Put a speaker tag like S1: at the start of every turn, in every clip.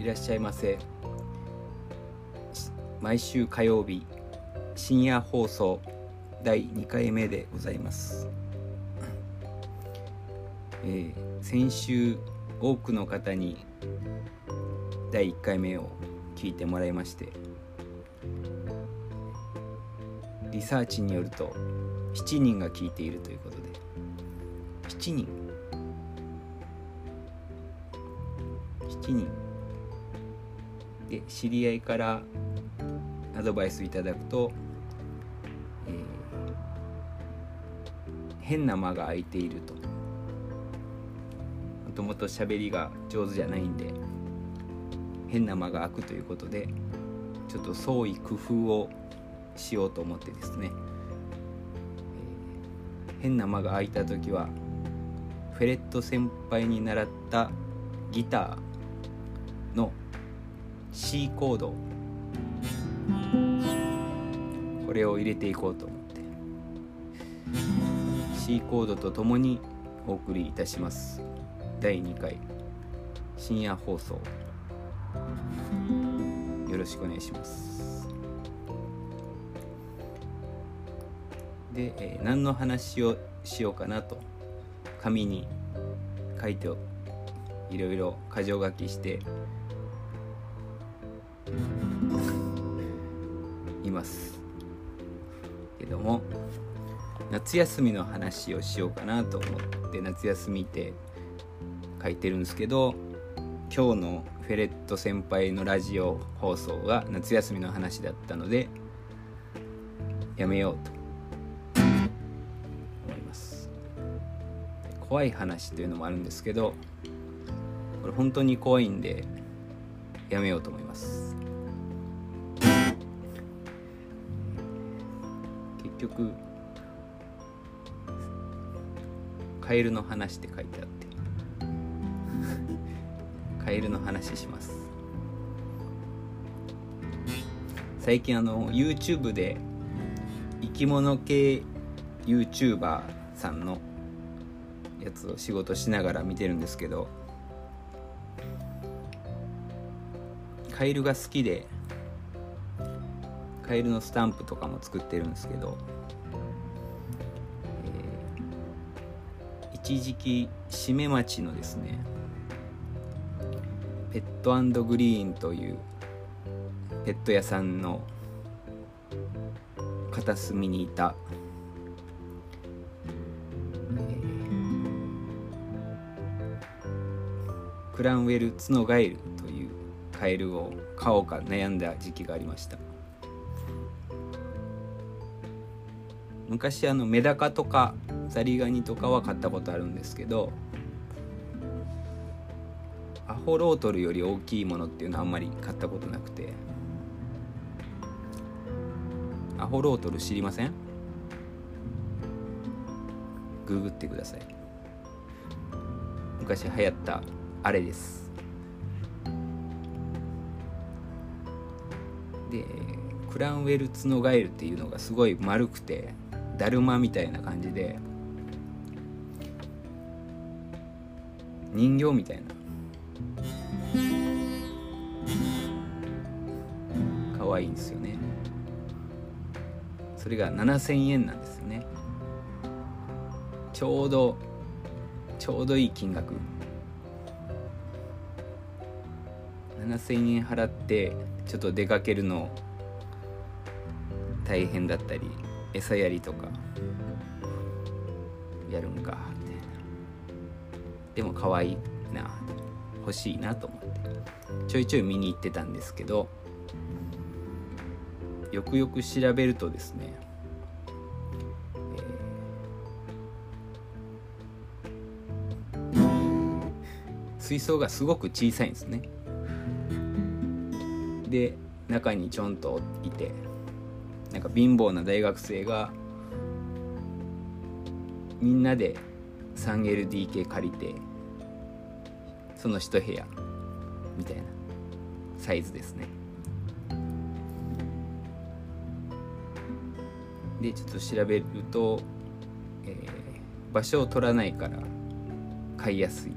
S1: いらっしゃいませ。毎週火曜日深夜放送第2回目でございます、えー、先週多くの方に第1回目を聞いてもらいましてリサーチによると7人が聞いているということで。7人。7人。で知り合いからアドバイスいただくと、えー、変な間が空いていると。もともと喋りが上手じゃないんで変な間が空くということでちょっと創意工夫をしようと思ってですね、えー、変な間が空いた時はフェレット先輩に習ったギター C コード。これを入れていこうと思って。C コードとともにお送りいたします。第2回。深夜放送。よろしくお願いします。で、えー、何の話をしようかなと。紙に書いていろいろ箇条書きしていますけども夏休みの話をしようかなと思って夏休みって書いてるんですけど今日のフェレット先輩のラジオ放送が夏休みの話だったのでやめようと思います。怖い話というのもあるんですけどこれ本当に怖いんでやめようと思います。局カエルの話って書いてあって。カエルの話します。最近あの YouTube で生き物系 YouTuber さんのやつを仕事しながら見てるんですけどカエルが好きでカエルのスタンプとかも作ってるんですけど、えー、一時期締め町のですねペットグリーンというペット屋さんの片隅にいた、えー、クランウェルツノガエルというカエルを買おうか悩んだ時期がありました。昔あのメダカとかザリガニとかは買ったことあるんですけどアホロートルより大きいものっていうのはあんまり買ったことなくて。アホロートル知りません？ググってください。昔流行ったあれです。でクランウェルツノガエルっていうのがすごい丸くてだるまみたいな感じで人形みたいな。可愛いんですよね。それが7000円なんですよね。ちょうどちょうどいい金額。7000円払ってちょっと出かけるの大変だったり。餌やりとかやるんかみたいな。でも可愛いな欲しいなと思って。ちょいちょい見に行ってたんですけどよくよく調べるとですね、えー、水槽がすごく小さいんですね。で中にちょんといてなんか貧乏な大学生がみんなで 3LDK 借りてその一部屋みたいなサイズですね。でちょっと調べると、えー、場所を取らないから買いやすい。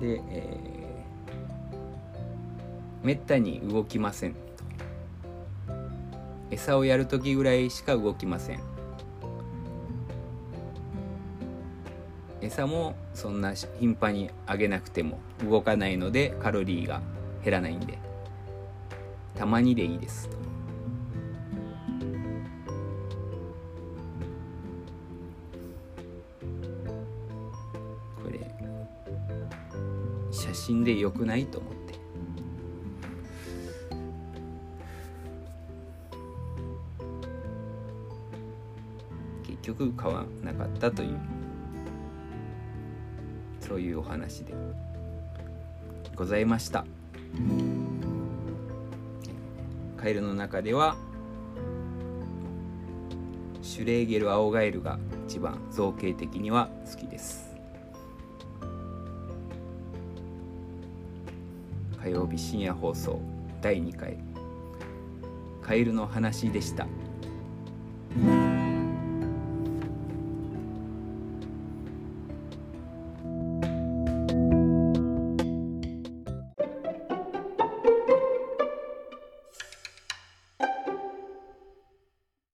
S1: で、えー、めったに動きません。餌をやる時ぐらいしか動きません。餌もそんな頻繁にあげなくても動かないのでカロリーが減らないんで。たまにでいいです。これ写真でよくないと思って。結局買わなかったというそういうお話でございました。カエルの中ではシュレーゲルアオガエルが一番造形的には好きです。火曜日深夜放送第2回。カエルの話でした。